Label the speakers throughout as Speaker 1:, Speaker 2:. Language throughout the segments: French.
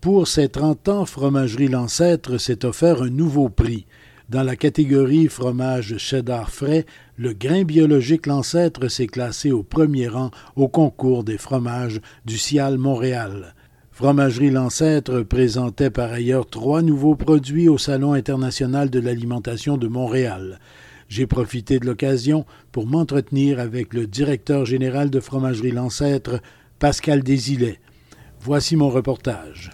Speaker 1: Pour ses 30 ans, Fromagerie L'Ancêtre s'est offert un nouveau prix. Dans la catégorie fromage cheddar frais, le grain biologique L'Ancêtre s'est classé au premier rang au concours des fromages du Cial Montréal. Fromagerie L'Ancêtre présentait par ailleurs trois nouveaux produits au Salon international de l'alimentation de Montréal. J'ai profité de l'occasion pour m'entretenir avec le directeur général de Fromagerie L'Ancêtre, Pascal Desilets. Voici mon reportage.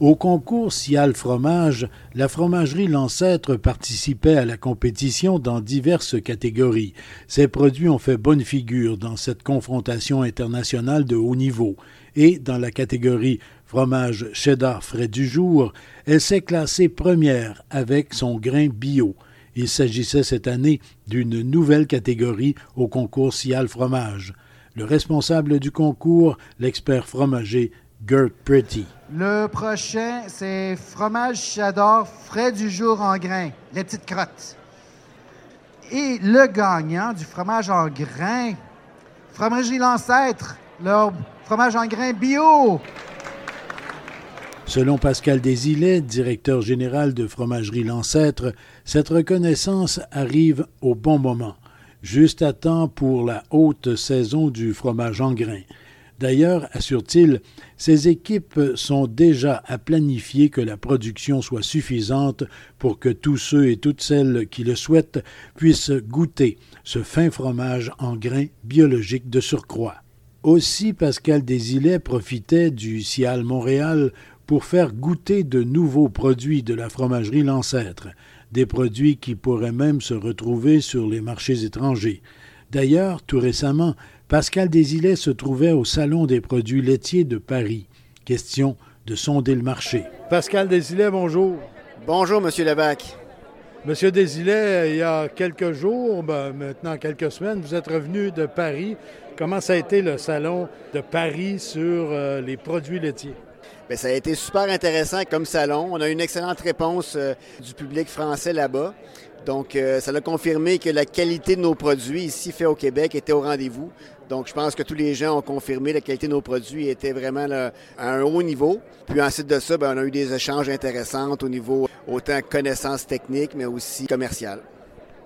Speaker 1: Au concours Cial Fromage, la fromagerie L'Ancêtre participait à la compétition dans diverses catégories. Ses produits ont fait bonne figure dans cette confrontation internationale de haut niveau. Et dans la catégorie fromage cheddar frais du jour, elle s'est classée première avec son grain bio. Il s'agissait cette année d'une nouvelle catégorie au concours Cial Fromage. Le responsable du concours, l'expert fromager Gert Pretty.
Speaker 2: Le prochain, c'est fromage cheddar frais du jour en grains, les petites crottes. Et le gagnant du fromage en grains, fromagerie L'Ancêtre, leur fromage en grains bio.
Speaker 1: Selon Pascal Desilets, directeur général de Fromagerie L'Ancêtre, cette reconnaissance arrive au bon moment, juste à temps pour la haute saison du fromage en grains. D'ailleurs, assure-t-il, ces équipes sont déjà à planifier que la production soit suffisante pour que tous ceux et toutes celles qui le souhaitent puissent goûter ce fin fromage en grains biologiques de surcroît. Aussi, Pascal Desilets profitait du Cial Montréal pour faire goûter de nouveaux produits de la fromagerie L'Ancêtre, des produits qui pourraient même se retrouver sur les marchés étrangers. D'ailleurs, tout récemment, Pascal Desilets se trouvait au Salon des produits laitiers de Paris. Question de sonder le marché. Pascal Desilets, bonjour.
Speaker 3: Bonjour, Monsieur Levac.
Speaker 1: Monsieur Desilets, il y a quelques jours, ben, maintenant quelques semaines, vous êtes revenu de Paris. Comment ça a été le salon de Paris sur euh, les produits laitiers?
Speaker 3: Bien, ça a été super intéressant comme salon. On a eu une excellente réponse euh, du public français là-bas. Donc, euh, ça a confirmé que la qualité de nos produits ici faits au Québec était au rendez-vous. Donc, je pense que tous les gens ont confirmé la qualité de nos produits était vraiment à un haut niveau. Puis ensuite de ça, bien, on a eu des échanges intéressants au niveau autant connaissances techniques, mais aussi commerciales.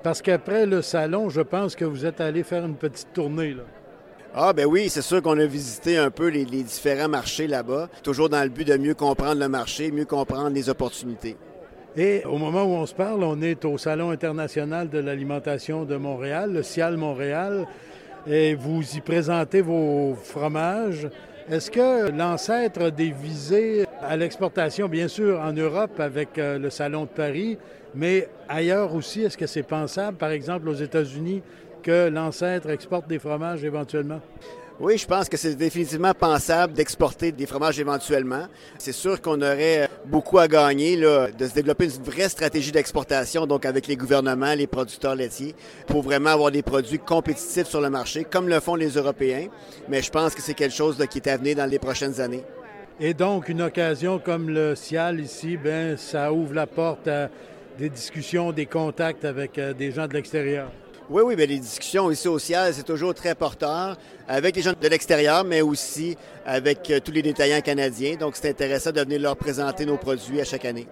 Speaker 1: Parce qu'après le salon, je pense que vous êtes allé faire une petite tournée. Là.
Speaker 3: Ah ben oui, c'est sûr qu'on a visité un peu les, différents marchés là-bas, toujours dans le but de mieux comprendre le marché, mieux comprendre les opportunités.
Speaker 1: Et au moment où on se parle, on est au Salon international de l'alimentation de Montréal, le CIAL Montréal, et vous y présentez vos fromages. Est-ce que l'ancêtre des visées à l'exportation, bien sûr, en Europe avec euh, le Salon de Paris, mais ailleurs aussi, est-ce que c'est pensable, par exemple aux États-Unis, que l'ancêtre exporte des fromages éventuellement?
Speaker 3: Oui, je pense que c'est définitivement pensable d'exporter des fromages éventuellement. C'est sûr qu'on aurait beaucoup à gagner là, de se développer une vraie stratégie d'exportation, donc avec les gouvernements, les producteurs laitiers, pour vraiment avoir des produits compétitifs sur le marché, comme le font les Européens. Mais je pense que c'est quelque chose qui est à venir dans les prochaines années.
Speaker 1: Et donc, une occasion comme le CIAL ici, ben, ça ouvre la porte à des discussions, des contacts avec euh, des gens de l'extérieur.
Speaker 3: Oui, oui, bien, les discussions ici au CIAL, c'est toujours très porteur avec les gens de l'extérieur, mais aussi avec euh, tous les détaillants canadiens. Donc, c'est intéressant de venir leur présenter nos produits à chaque année.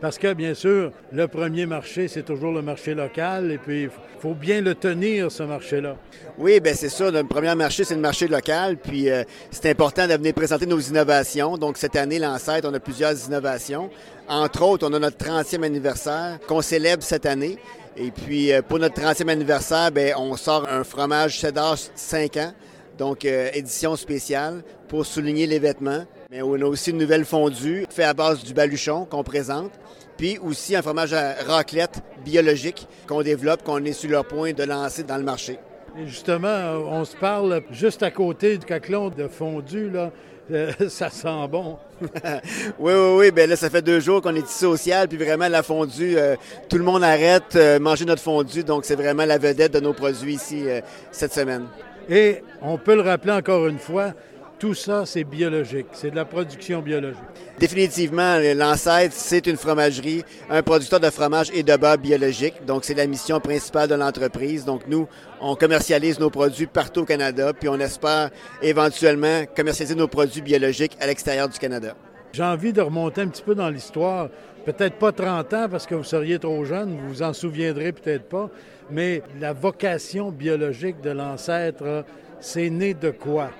Speaker 1: Parce que, bien sûr, le premier marché, c'est toujours le marché local, et puis il faut bien le tenir, ce marché-là.
Speaker 3: Oui, bien c'est ça. Le premier marché, c'est le marché local, puis euh, c'est important de venir présenter nos innovations. Donc, cette année, l'ancêtre, on a plusieurs innovations. Entre autres, on a notre 30e anniversaire qu'on célèbre cette année. Et puis, euh, pour notre 30e anniversaire, bien, on sort un fromage cheddar 5 ans, donc euh, édition spéciale pour souligner les vêtements. Mais on a aussi une nouvelle fondue fait à base du baluchon qu'on présente. Puis aussi un fromage à raclette biologique qu'on développe, qu'on est sur le point de lancer dans le marché.
Speaker 1: Justement, on se parle juste à côté du caclon de fondu, là. ça sent bon.
Speaker 3: oui, oui, oui. Bien là, ça fait deux jours qu'on est ici au ciel, puis vraiment la fondue, tout le monde arrête manger notre fondue, donc c'est vraiment la vedette de nos produits ici cette semaine.
Speaker 1: Et on peut le rappeler encore une fois, tout ça, c'est biologique. C'est de la production biologique.
Speaker 3: Définitivement, l'ancêtre, c'est une fromagerie, un producteur de fromage et de beurre biologique. Donc, c'est la mission principale de l'entreprise. Donc, nous, on commercialise nos produits partout au Canada, puis on espère éventuellement commercialiser nos produits biologiques à l'extérieur du Canada.
Speaker 1: J'ai envie de remonter un petit peu dans l'histoire. Peut-être pas 30 ans parce que vous seriez trop jeune, vous vous en souviendrez peut-être pas, mais la vocation biologique de l'ancêtre, c'est né de quoi?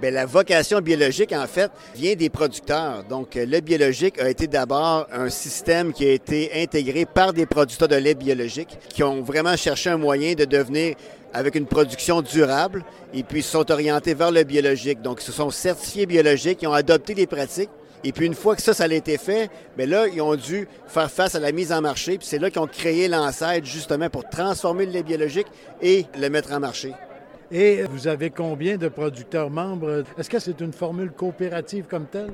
Speaker 3: Bien, la vocation biologique, en fait, vient des producteurs. Donc, le biologique a été d'abord un système qui a été intégré par des producteurs de lait biologique qui ont vraiment cherché un moyen de devenir avec une production durable et puis se sont orientés vers le biologique. Donc, ils se sont certifiés biologiques, ils ont adopté les pratiques. Et puis, une fois que ça, ça a été fait, bien là, ils ont dû faire face à la mise en marché. Puis c'est là qu'ils ont créé l'ancêtre, justement, pour transformer le lait biologique et le mettre en marché.
Speaker 1: Et vous avez combien de producteurs membres? Est-ce que c'est une formule coopérative comme telle?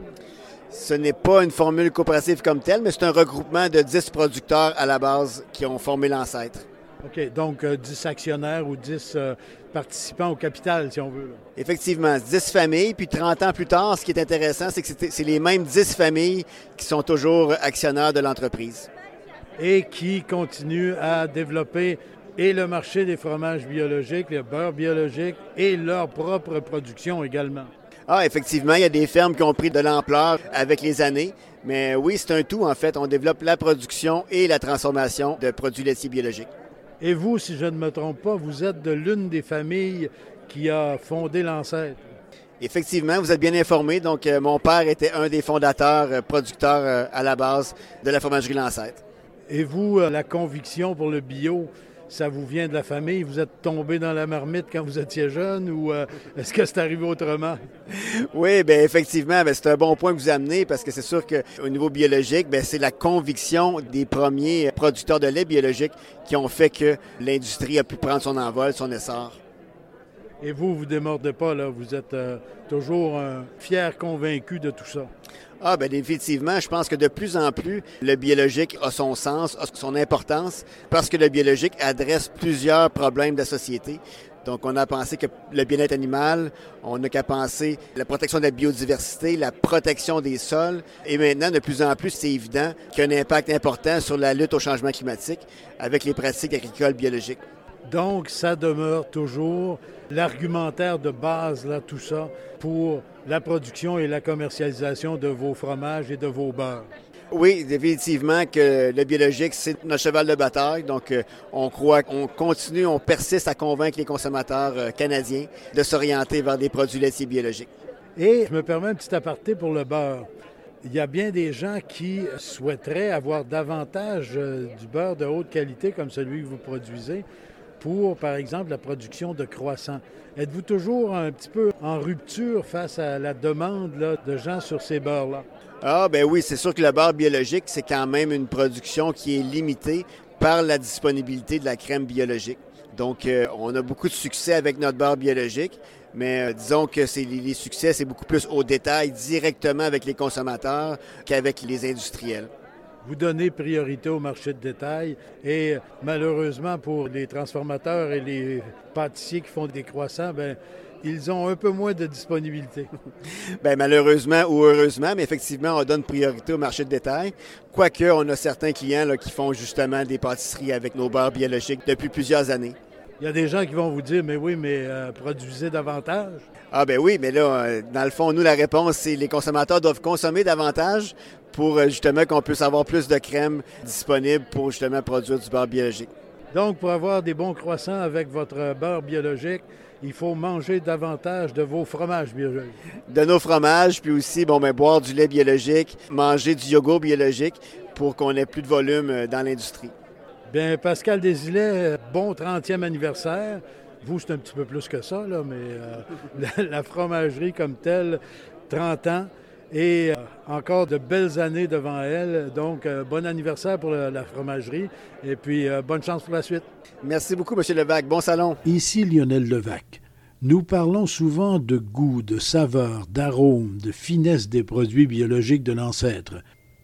Speaker 3: Ce n'est pas une formule coopérative comme telle, mais c'est un regroupement de 10 producteurs à la base qui ont formé l'ancêtre.
Speaker 1: OK, donc 10 euh, actionnaires ou 10 euh, participants au capital, si on veut.
Speaker 3: Effectivement, 10 familles, puis 30 ans plus tard, ce qui est intéressant, c'est que c'est les mêmes 10 familles qui sont toujours actionnaires de l'entreprise.
Speaker 1: Et qui continuent à développer et le marché des fromages biologiques, le beurre biologique et leur propre production également.
Speaker 3: Ah, effectivement, il y a des fermes qui ont pris de l'ampleur avec les années. Mais oui, c'est un tout, en fait. On développe la production et la transformation de produits laitiers biologiques.
Speaker 1: Et vous, si je ne me trompe pas, vous êtes de l'une des familles qui a fondé l'ancêtre.
Speaker 3: Effectivement, vous êtes bien informé. Donc, euh, mon père était un des fondateurs, euh, producteurs euh, à la base de la fromagerie Lancêtre.
Speaker 1: Et vous, la conviction pour le bio, ça vous vient de la famille? Vous êtes tombé dans la marmite quand vous étiez jeune ou euh, est-ce que c'est arrivé autrement?
Speaker 3: Oui, bien effectivement, c'est un bon point que vous amenez parce que c'est sûr qu'au niveau biologique, bien, c'est la conviction des premiers producteurs de lait biologique qui ont fait que l'industrie a pu prendre son envol, son essor.
Speaker 1: Et vous, vous ne démordez pas, là. Vous êtes euh, toujours un fier convaincu de tout ça.
Speaker 3: Ah, bien, définitivement. Je pense que de plus en plus, le biologique a son sens, a son importance, parce que le biologique adresse plusieurs problèmes de la société. Donc, on a pensé que le bien-être animal, on n'a qu'à penser la protection de la biodiversité, la protection des sols. Et maintenant, de plus en plus, c'est évident qu'il y a un impact important sur la lutte au changement climatique avec les pratiques agricoles biologiques.
Speaker 1: Donc, ça demeure toujours l'argumentaire de base, là, tout ça, pour la production et la commercialisation de vos fromages et de vos beurres.
Speaker 3: Oui, définitivement que le biologique, c'est notre cheval de bataille. Donc, euh, on croit qu'on continue, on persiste à convaincre les consommateurs euh, canadiens de s'orienter vers des produits laitiers biologiques.
Speaker 1: Et je me permets un petit aparté pour le beurre. Il y a bien des gens qui souhaiteraient avoir davantage euh, du beurre de haute qualité comme celui que vous produisez pour, par exemple, la production de croissants. Êtes-vous toujours un petit peu en rupture face à la demande de gens sur ces beurres-là?
Speaker 3: Ah, ben oui, c'est sûr que le beurre biologique, c'est quand même une production qui est limitée par la disponibilité de la crème biologique. Donc, euh, on a beaucoup de succès avec notre beurre biologique, mais euh, disons que les succès, c'est beaucoup plus au détail, directement avec les consommateurs qu'avec les industriels
Speaker 1: vous donnez priorité au marché de détail et malheureusement pour les transformateurs et les pâtissiers qui font des croissants, ben ils ont un peu moins de disponibilité.
Speaker 3: Bien, malheureusement ou heureusement, mais effectivement, on donne priorité au marché de détail. Quoique, on a certains clients là, qui font justement des pâtisseries avec nos beurres biologiques depuis plusieurs années.
Speaker 1: Il y a des gens qui vont vous dire, mais oui, mais euh, produisez davantage.
Speaker 3: Ah ben oui, mais là, euh, dans le fond, nous, la réponse, c'est les consommateurs doivent consommer davantage pour euh, justement qu'on puisse avoir plus de crème disponible pour justement produire du beurre biologique.
Speaker 1: Donc, pour avoir des bons croissants avec votre beurre biologique, il faut manger davantage de vos fromages biologiques.
Speaker 3: De nos fromages, puis aussi, bon, ben, boire du lait biologique, manger du yogourt biologique pour qu'on ait plus de volume euh, dans l'industrie.
Speaker 1: Bien, Pascal Desilets, bon 30e anniversaire. Vous, c'est un petit peu plus que ça, là, mais euh, la, fromagerie comme telle, 30 ans et euh, encore de belles années devant elle. Donc, euh, bon anniversaire pour la, fromagerie et puis euh, bonne chance pour la suite.
Speaker 3: Merci beaucoup, M. Levac. Bon salon.
Speaker 1: Ici Lionel Levac. Nous parlons souvent de goût, de saveur, d'arôme, de finesse des produits biologiques de l'ancêtre.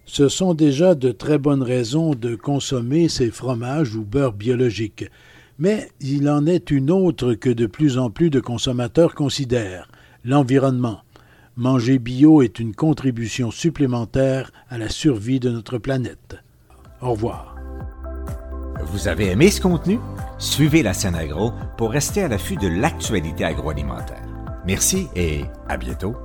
Speaker 1: Ce sont déjà de très bonnes raisons de consommer ces fromages ou beurres biologiques. Mais il en est une autre que de plus en plus de consommateurs considèrent, l'environnement. Manger bio est une contribution supplémentaire à la survie de notre planète. Au revoir.
Speaker 4: Vous avez aimé ce contenu? Suivez la scène agro pour rester à l'affût de l'actualité agroalimentaire. Merci et à bientôt.